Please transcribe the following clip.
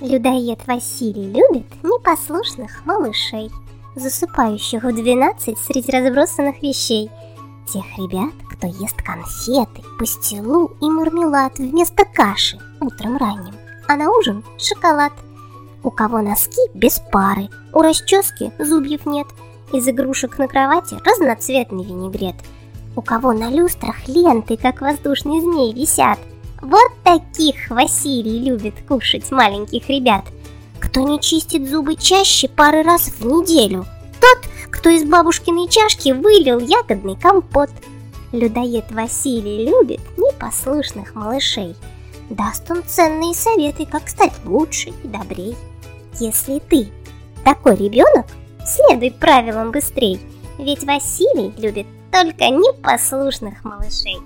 Людоед Василий любит непослушных малышей, засыпающих в двенадцать среди разбросанных вещей. Тех ребят, кто ест конфеты, пастилу и мармелад вместо каши утром ранним, а на ужин шоколад. У кого носки без пары, у расчески зубьев нет, из игрушек на кровати разноцветный винегрет. У кого на люстрах ленты, как воздушные змеи, висят – вот таких Василий любит кушать маленьких ребят. Кто не чистит зубы чаще пары раз в неделю, тот, кто из бабушкиной чашки вылил ягодный компот. Людоед Василий любит непослушных малышей. Даст он ценные советы, как стать лучше и добрей. Если ты такой ребенок, следуй правилам быстрей, ведь Василий любит только непослушных малышей.